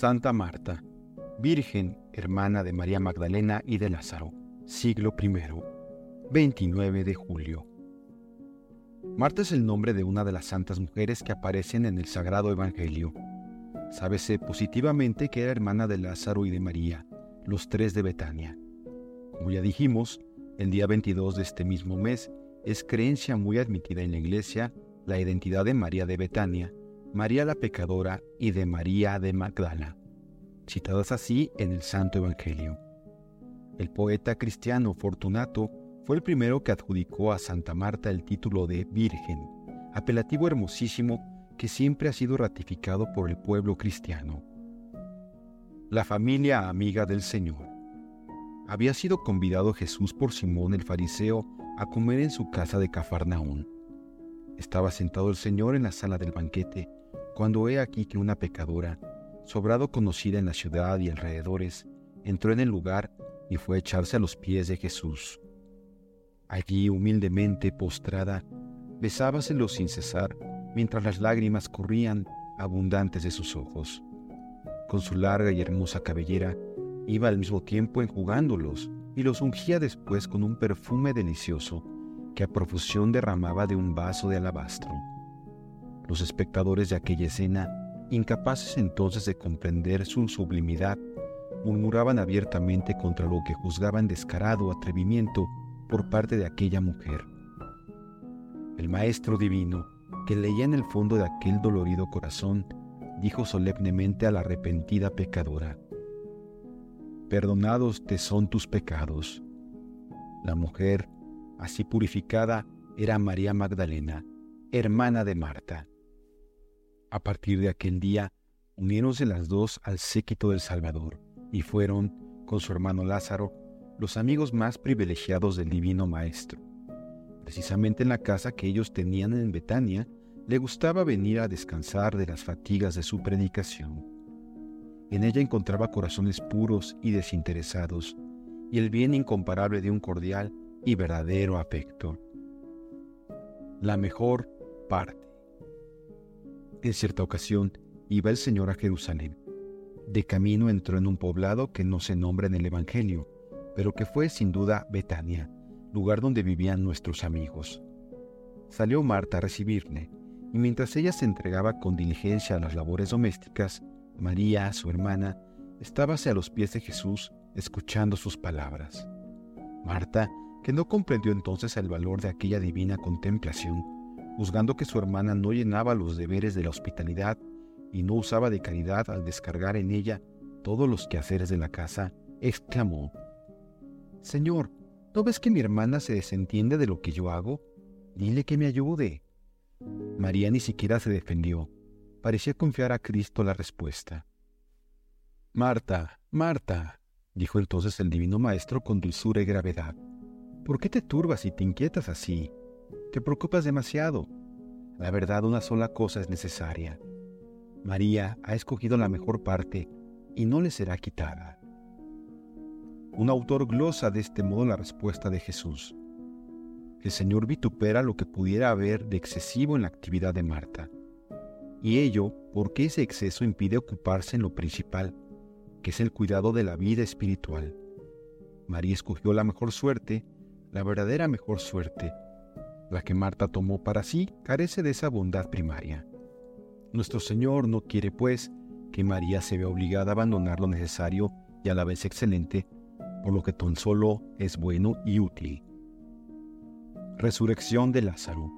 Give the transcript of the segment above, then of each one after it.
Santa Marta, Virgen, hermana de María Magdalena y de Lázaro, siglo I, 29 de julio. Marta es el nombre de una de las santas mujeres que aparecen en el Sagrado Evangelio. Sábese positivamente que era hermana de Lázaro y de María, los tres de Betania. Como ya dijimos, el día 22 de este mismo mes es creencia muy admitida en la Iglesia la identidad de María de Betania, María la pecadora y de María de Magdala, citadas así en el Santo Evangelio. El poeta cristiano Fortunato fue el primero que adjudicó a Santa Marta el título de Virgen, apelativo hermosísimo que siempre ha sido ratificado por el pueblo cristiano. La familia amiga del Señor. Había sido convidado Jesús por Simón el fariseo a comer en su casa de Cafarnaún. Estaba sentado el Señor en la sala del banquete, cuando he aquí que una pecadora, sobrado conocida en la ciudad y alrededores, entró en el lugar y fue a echarse a los pies de Jesús. Allí, humildemente postrada, besábaselo sin cesar, mientras las lágrimas corrían abundantes de sus ojos. Con su larga y hermosa cabellera, iba al mismo tiempo enjugándolos y los ungía después con un perfume delicioso que a profusión derramaba de un vaso de alabastro. Los espectadores de aquella escena, incapaces entonces de comprender su sublimidad, murmuraban abiertamente contra lo que juzgaban descarado atrevimiento por parte de aquella mujer. El Maestro Divino, que leía en el fondo de aquel dolorido corazón, dijo solemnemente a la arrepentida pecadora, Perdonados te son tus pecados. La mujer, así purificada, era María Magdalena, hermana de Marta. A partir de aquel día, unieronse las dos al séquito del Salvador y fueron, con su hermano Lázaro, los amigos más privilegiados del Divino Maestro. Precisamente en la casa que ellos tenían en Betania, le gustaba venir a descansar de las fatigas de su predicación. En ella encontraba corazones puros y desinteresados, y el bien incomparable de un cordial y verdadero afecto. La mejor parte. En cierta ocasión iba el Señor a Jerusalén. De camino entró en un poblado que no se nombra en el Evangelio, pero que fue sin duda Betania, lugar donde vivían nuestros amigos. Salió Marta a recibirle, y mientras ella se entregaba con diligencia a las labores domésticas, María, su hermana, estábase a los pies de Jesús escuchando sus palabras. Marta que no comprendió entonces el valor de aquella divina contemplación, juzgando que su hermana no llenaba los deberes de la hospitalidad y no usaba de caridad al descargar en ella todos los quehaceres de la casa, exclamó, Señor, ¿no ves que mi hermana se desentiende de lo que yo hago? Dile que me ayude. María ni siquiera se defendió. Parecía confiar a Cristo la respuesta. Marta, Marta, dijo entonces el Divino Maestro con dulzura y gravedad. ¿Por qué te turbas y te inquietas así? Te preocupas demasiado. La verdad, una sola cosa es necesaria. María ha escogido la mejor parte y no le será quitada. Un autor glosa de este modo la respuesta de Jesús. El Señor vitupera lo que pudiera haber de excesivo en la actividad de Marta. Y ello porque ese exceso impide ocuparse en lo principal, que es el cuidado de la vida espiritual. María escogió la mejor suerte la verdadera mejor suerte, la que Marta tomó para sí, carece de esa bondad primaria. Nuestro Señor no quiere, pues, que María se vea obligada a abandonar lo necesario y a la vez excelente, por lo que tan solo es bueno y útil. Resurrección de Lázaro.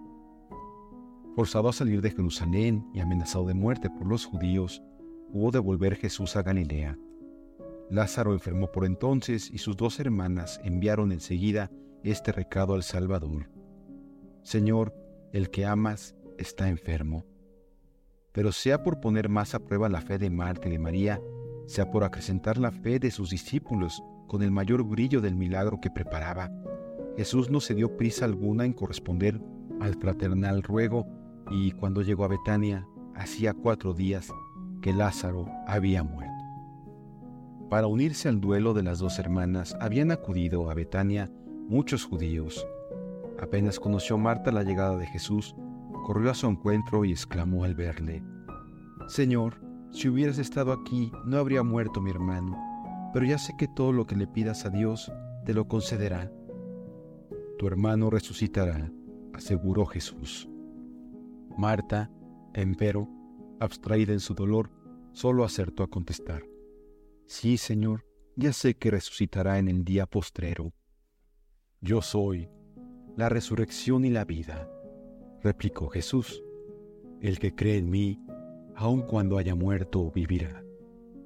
Forzado a salir de Jerusalén y amenazado de muerte por los judíos, hubo de volver Jesús a Galilea. Lázaro enfermó por entonces y sus dos hermanas enviaron enseguida este recado al Salvador. Señor, el que amas está enfermo. Pero sea por poner más a prueba la fe de Marta y de María, sea por acrecentar la fe de sus discípulos con el mayor brillo del milagro que preparaba, Jesús no se dio prisa alguna en corresponder al fraternal ruego y cuando llegó a Betania, hacía cuatro días que Lázaro había muerto. Para unirse al duelo de las dos hermanas habían acudido a Betania muchos judíos. Apenas conoció Marta la llegada de Jesús, corrió a su encuentro y exclamó al verle, Señor, si hubieras estado aquí no habría muerto mi hermano, pero ya sé que todo lo que le pidas a Dios te lo concederá. Tu hermano resucitará, aseguró Jesús. Marta, empero, abstraída en su dolor, solo acertó a contestar, Sí, Señor, ya sé que resucitará en el día postrero. Yo soy la resurrección y la vida, replicó Jesús. El que cree en mí, aun cuando haya muerto, vivirá,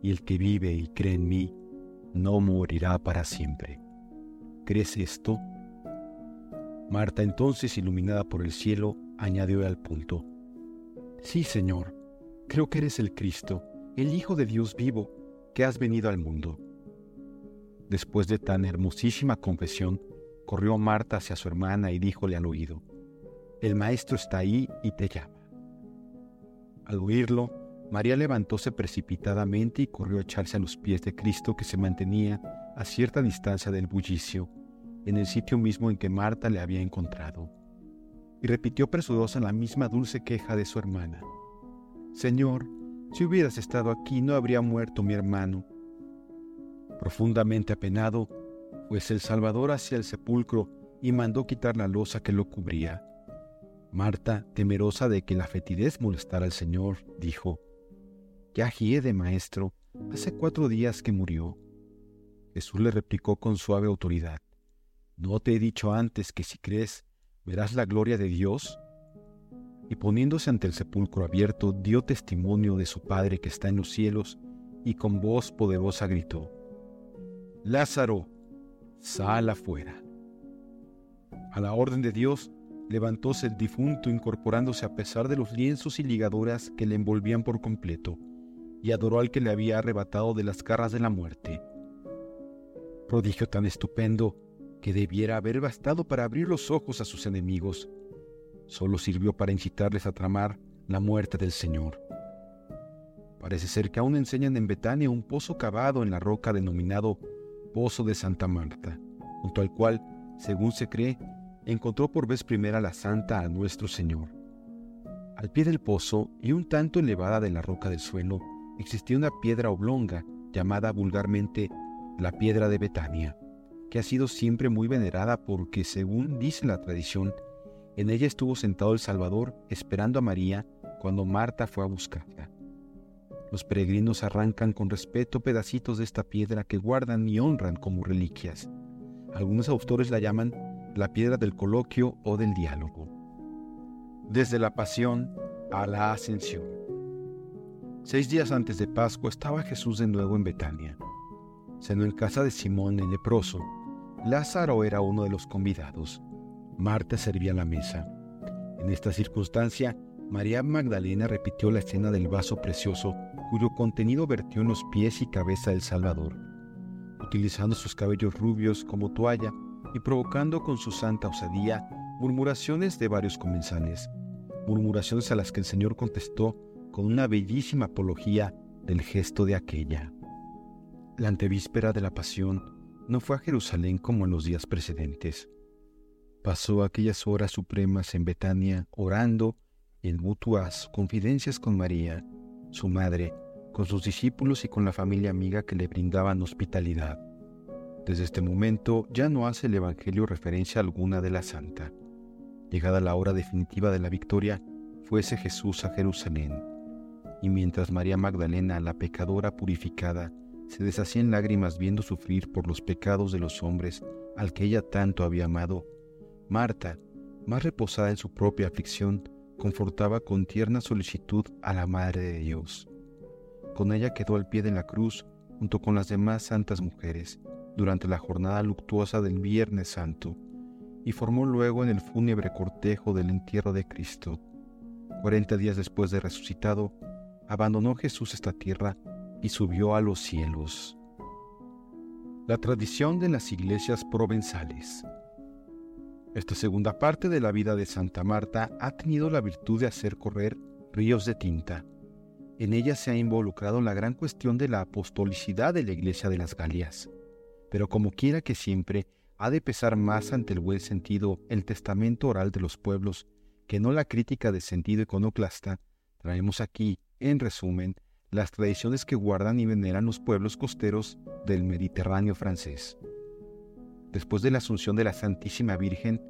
y el que vive y cree en mí, no morirá para siempre. ¿Crees esto? Marta entonces, iluminada por el cielo, añadió al punto, Sí, Señor, creo que eres el Cristo, el Hijo de Dios vivo, que has venido al mundo. Después de tan hermosísima confesión, corrió Marta hacia su hermana y díjole al oído, El Maestro está ahí y te llama. Al oírlo, María levantóse precipitadamente y corrió a echarse a los pies de Cristo que se mantenía a cierta distancia del bullicio, en el sitio mismo en que Marta le había encontrado. Y repitió presurosa la misma dulce queja de su hermana. Señor, si hubieras estado aquí no habría muerto mi hermano. Profundamente apenado, pues el Salvador hacia el sepulcro y mandó quitar la losa que lo cubría. Marta, temerosa de que la fetidez molestara al Señor, dijo, Ya de maestro, hace cuatro días que murió. Jesús le replicó con suave autoridad, ¿No te he dicho antes que si crees, verás la gloria de Dios? Y poniéndose ante el sepulcro abierto, dio testimonio de su Padre que está en los cielos, y con voz poderosa gritó, Lázaro, sal afuera. A la orden de Dios, levantóse el difunto incorporándose a pesar de los lienzos y ligaduras que le envolvían por completo, y adoró al que le había arrebatado de las garras de la muerte. Prodigio tan estupendo que debiera haber bastado para abrir los ojos a sus enemigos, solo sirvió para incitarles a tramar la muerte del Señor. Parece ser que aún enseñan en Betania un pozo cavado en la roca denominado Pozo de Santa Marta, junto al cual, según se cree, encontró por vez primera la santa a nuestro Señor. Al pie del pozo y un tanto elevada de la roca del suelo, existía una piedra oblonga llamada vulgarmente la piedra de Betania, que ha sido siempre muy venerada porque, según dice la tradición, en ella estuvo sentado el Salvador esperando a María cuando Marta fue a buscarla. Los peregrinos arrancan con respeto pedacitos de esta piedra que guardan y honran como reliquias. Algunos autores la llaman la piedra del coloquio o del diálogo. Desde la pasión a la ascensión. Seis días antes de Pascua estaba Jesús de nuevo en Betania. Cenó en casa de Simón el leproso. Lázaro era uno de los convidados. Marta servía la mesa. En esta circunstancia, María Magdalena repitió la escena del vaso precioso cuyo contenido vertió en los pies y cabeza del Salvador, utilizando sus cabellos rubios como toalla y provocando con su santa osadía murmuraciones de varios comensales, murmuraciones a las que el Señor contestó con una bellísima apología del gesto de aquella. La antevíspera de la pasión no fue a Jerusalén como en los días precedentes. Pasó aquellas horas supremas en Betania orando en mutuas confidencias con María, su madre, con sus discípulos y con la familia amiga que le brindaban hospitalidad. Desde este momento ya no hace el Evangelio referencia alguna de la santa. Llegada la hora definitiva de la victoria, fuese Jesús a Jerusalén. Y mientras María Magdalena, la pecadora purificada, se deshacía en lágrimas viendo sufrir por los pecados de los hombres al que ella tanto había amado, Marta, más reposada en su propia aflicción, confortaba con tierna solicitud a la Madre de Dios. Con ella quedó al pie de la cruz junto con las demás santas mujeres durante la jornada luctuosa del Viernes Santo y formó luego en el fúnebre cortejo del entierro de Cristo. Cuarenta días después de resucitado, abandonó Jesús esta tierra y subió a los cielos. La tradición de las iglesias provenzales. Esta segunda parte de la vida de Santa Marta ha tenido la virtud de hacer correr ríos de tinta. En ella se ha involucrado la gran cuestión de la apostolicidad de la Iglesia de las Galias. Pero como quiera que siempre, ha de pesar más ante el buen sentido el testamento oral de los pueblos que no la crítica de sentido iconoclasta, traemos aquí, en resumen, las tradiciones que guardan y veneran los pueblos costeros del Mediterráneo francés. Después de la asunción de la Santísima Virgen,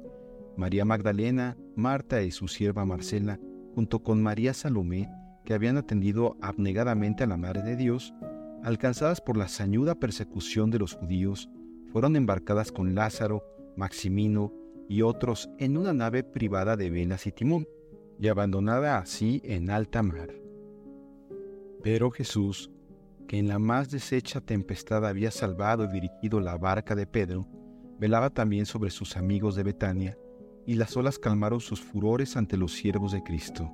María Magdalena, Marta y su sierva Marcela, junto con María Salomé, que habían atendido abnegadamente a la Madre de Dios, alcanzadas por la sañuda persecución de los judíos, fueron embarcadas con Lázaro, Maximino y otros en una nave privada de velas y timón, y abandonada así en alta mar. Pero Jesús, que en la más deshecha tempestad había salvado y dirigido la barca de Pedro, velaba también sobre sus amigos de Betania, y las olas calmaron sus furores ante los siervos de Cristo.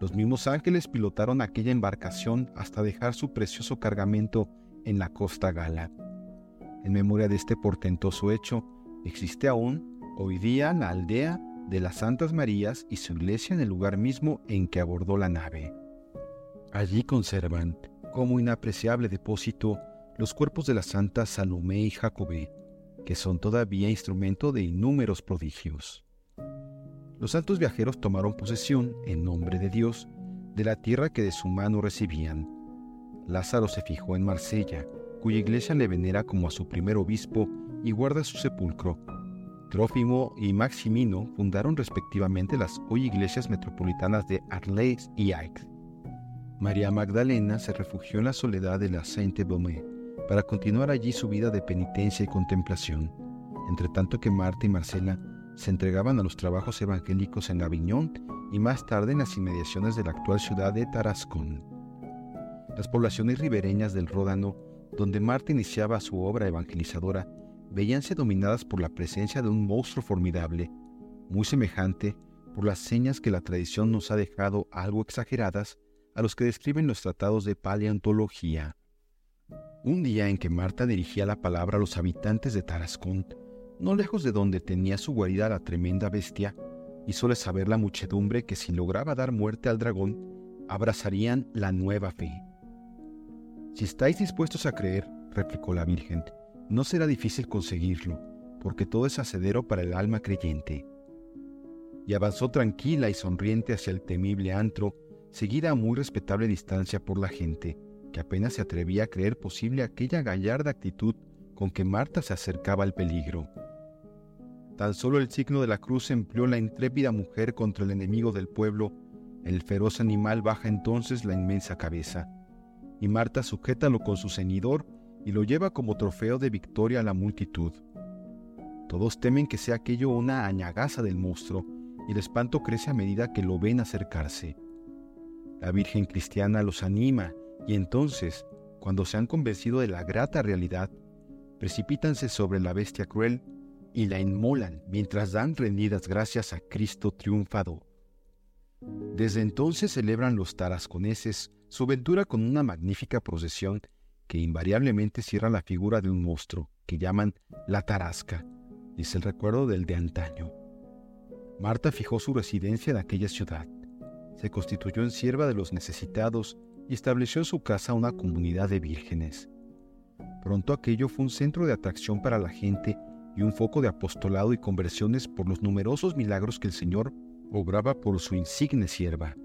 Los mismos ángeles pilotaron aquella embarcación hasta dejar su precioso cargamento en la costa gala. En memoria de este portentoso hecho, existe aún, hoy día, la aldea de las Santas Marías y su iglesia en el lugar mismo en que abordó la nave. Allí conservan, como inapreciable depósito, los cuerpos de las santas Salomé y Jacobé, que son todavía instrumento de innúmeros prodigios. Los santos viajeros tomaron posesión, en nombre de Dios, de la tierra que de su mano recibían. Lázaro se fijó en Marsella, cuya iglesia le venera como a su primer obispo y guarda su sepulcro. Trófimo y Maximino fundaron respectivamente las hoy iglesias metropolitanas de Arles y Aix. María Magdalena se refugió en la soledad de la Sainte-Baume para continuar allí su vida de penitencia y contemplación, entre tanto que Marta y Marcela se entregaban a los trabajos evangélicos en Aviñón y más tarde en las inmediaciones de la actual ciudad de Tarascón. Las poblaciones ribereñas del Ródano, donde Marta iniciaba su obra evangelizadora, veíanse dominadas por la presencia de un monstruo formidable, muy semejante, por las señas que la tradición nos ha dejado algo exageradas, a los que describen los tratados de paleontología. Un día en que Marta dirigía la palabra a los habitantes de Tarascón, no lejos de donde tenía su guarida la tremenda bestia, hízole saber la muchedumbre que si lograba dar muerte al dragón, abrazarían la nueva fe. Si estáis dispuestos a creer, replicó la Virgen, no será difícil conseguirlo, porque todo es hacedero para el alma creyente. Y avanzó tranquila y sonriente hacia el temible antro, seguida a muy respetable distancia por la gente, que apenas se atrevía a creer posible aquella gallarda actitud con que Marta se acercaba al peligro. Tan solo el signo de la cruz empleó la intrépida mujer contra el enemigo del pueblo, el feroz animal baja entonces la inmensa cabeza, y Marta sujétalo con su ceñidor y lo lleva como trofeo de victoria a la multitud. Todos temen que sea aquello una añagaza del monstruo, y el espanto crece a medida que lo ven acercarse. La Virgen cristiana los anima y entonces, cuando se han convencido de la grata realidad, precipítanse sobre la bestia cruel y la inmolan mientras dan rendidas gracias a Cristo triunfador. Desde entonces celebran los tarasconeses su ventura con una magnífica procesión que invariablemente cierra la figura de un monstruo que llaman la tarasca, es el recuerdo del de antaño. Marta fijó su residencia en aquella ciudad, se constituyó en sierva de los necesitados y estableció en su casa una comunidad de vírgenes. Pronto aquello fue un centro de atracción para la gente y un foco de apostolado y conversiones por los numerosos milagros que el Señor obraba por su insigne sierva.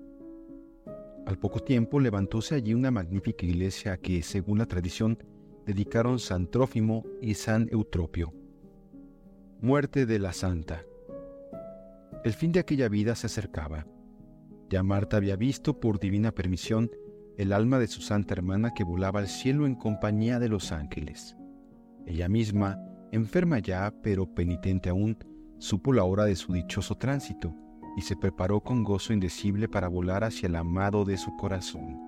Al poco tiempo levantóse allí una magnífica iglesia que, según la tradición, dedicaron San Trófimo y San Eutropio. Muerte de la Santa. El fin de aquella vida se acercaba. Ya Marta había visto, por divina permisión, el alma de su santa hermana que volaba al cielo en compañía de los ángeles. Ella misma, enferma ya, pero penitente aún, supo la hora de su dichoso tránsito y se preparó con gozo indecible para volar hacia el amado de su corazón.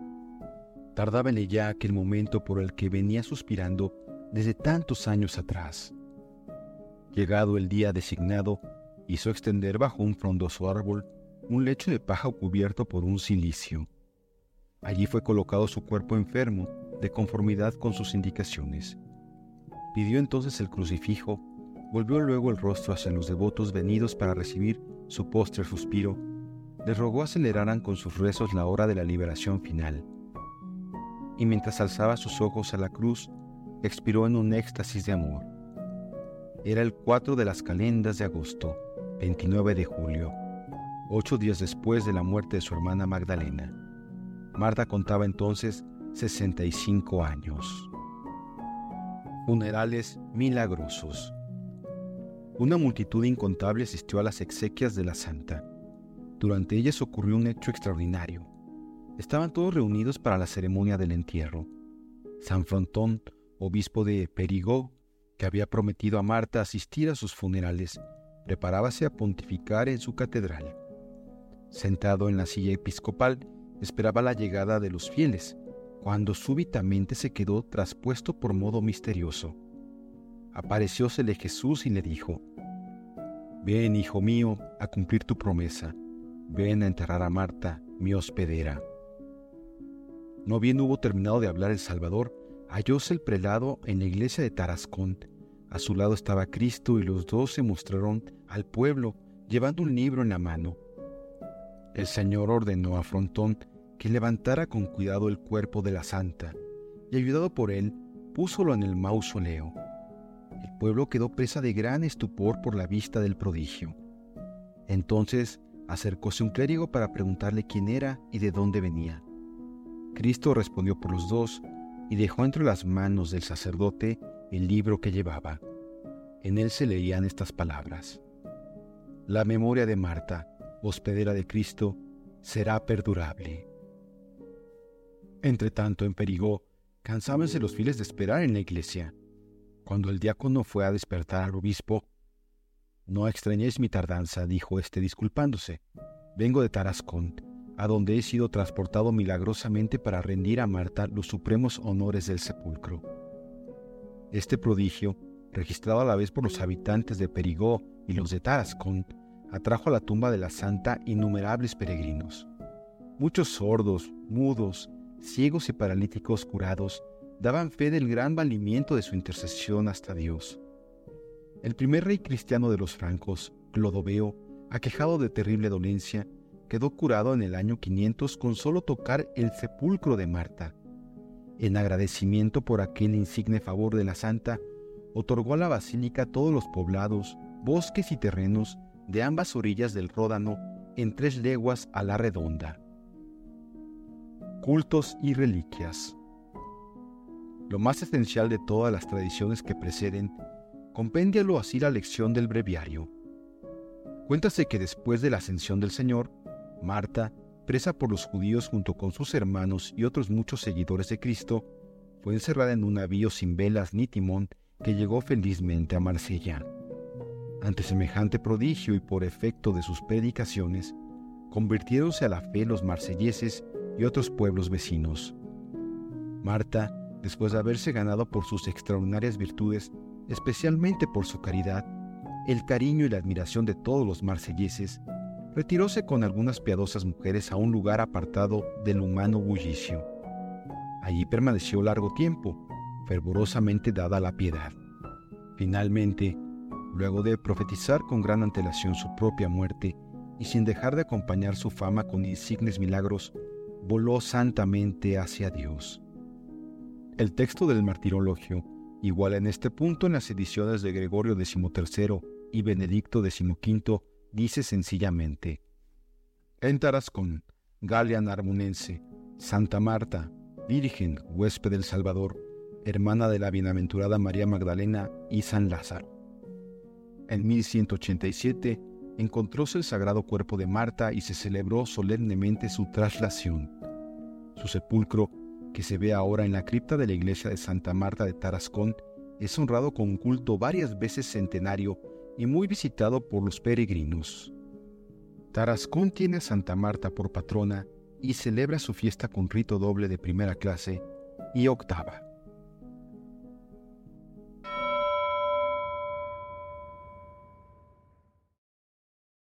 Tardaba en ella aquel momento por el que venía suspirando desde tantos años atrás. Llegado el día designado, hizo extender bajo un frondoso árbol un lecho de paja cubierto por un cilicio. Allí fue colocado su cuerpo enfermo, de conformidad con sus indicaciones. Pidió entonces el crucifijo, volvió luego el rostro hacia los devotos venidos para recibir su postre suspiro, les rogó aceleraran con sus rezos la hora de la liberación final. Y mientras alzaba sus ojos a la cruz, expiró en un éxtasis de amor. Era el 4 de las calendas de agosto, 29 de julio, ocho días después de la muerte de su hermana Magdalena. Marta contaba entonces 65 años. Funerales milagrosos. Una multitud incontable asistió a las exequias de la santa. Durante ellas ocurrió un hecho extraordinario. Estaban todos reunidos para la ceremonia del entierro. San Frontón, obispo de Perigó, que había prometido a Marta asistir a sus funerales, preparábase a pontificar en su catedral. Sentado en la silla episcopal, esperaba la llegada de los fieles, cuando súbitamente se quedó traspuesto por modo misterioso. Apareciósele Jesús y le dijo, Ven, hijo mío, a cumplir tu promesa, ven a enterrar a Marta, mi hospedera. No bien hubo terminado de hablar el Salvador, hallóse el prelado en la iglesia de Tarascón. A su lado estaba Cristo y los dos se mostraron al pueblo llevando un libro en la mano. El Señor ordenó a Frontón que levantara con cuidado el cuerpo de la santa, y ayudado por él, púsolo en el mausoleo. El pueblo quedó presa de gran estupor por la vista del prodigio. Entonces acercóse un clérigo para preguntarle quién era y de dónde venía. Cristo respondió por los dos y dejó entre las manos del sacerdote el libro que llevaba. En él se leían estas palabras. La memoria de Marta, hospedera de Cristo, será perdurable. Entre tanto, en Perigó, cansábanse los fieles de esperar en la iglesia. Cuando el diácono fue a despertar al obispo, No extrañéis mi tardanza, dijo éste disculpándose. Vengo de Tarascón, a donde he sido transportado milagrosamente para rendir a Marta los supremos honores del sepulcro. Este prodigio, registrado a la vez por los habitantes de Perigó y los de Tarascón, atrajo a la tumba de la santa innumerables peregrinos. Muchos sordos, mudos, ciegos y paralíticos curados daban fe del gran valimiento de su intercesión hasta Dios. El primer rey cristiano de los francos, Clodoveo, aquejado de terrible dolencia, quedó curado en el año 500 con solo tocar el sepulcro de Marta. En agradecimiento por aquel insigne favor de la santa, otorgó a la basílica todos los poblados, bosques y terrenos de ambas orillas del Ródano en tres leguas a la redonda cultos y reliquias. Lo más esencial de todas las tradiciones que preceden, compéndialo así la lección del breviario. Cuéntase que después de la ascensión del Señor, Marta, presa por los judíos junto con sus hermanos y otros muchos seguidores de Cristo, fue encerrada en un navío sin velas ni timón que llegó felizmente a Marsella. Ante semejante prodigio y por efecto de sus predicaciones, convirtiéronse a la fe los marselleses y otros pueblos vecinos. Marta, después de haberse ganado por sus extraordinarias virtudes, especialmente por su caridad, el cariño y la admiración de todos los marselleses, retiróse con algunas piadosas mujeres a un lugar apartado del humano bullicio. Allí permaneció largo tiempo, fervorosamente dada la piedad. Finalmente, luego de profetizar con gran antelación su propia muerte y sin dejar de acompañar su fama con insignes milagros, voló santamente hacia Dios. El texto del martirologio, igual en este punto en las ediciones de Gregorio XIII y Benedicto XV, dice sencillamente, En Tarascón, Galia Narmunense, Santa Marta, Virgen, huésped del Salvador, hermana de la bienaventurada María Magdalena y San Lázaro. En 1187, encontróse el sagrado cuerpo de Marta y se celebró solemnemente su traslación. Su sepulcro, que se ve ahora en la cripta de la iglesia de Santa Marta de Tarascón, es honrado con un culto varias veces centenario y muy visitado por los peregrinos. Tarascón tiene a Santa Marta por patrona y celebra su fiesta con rito doble de primera clase y octava.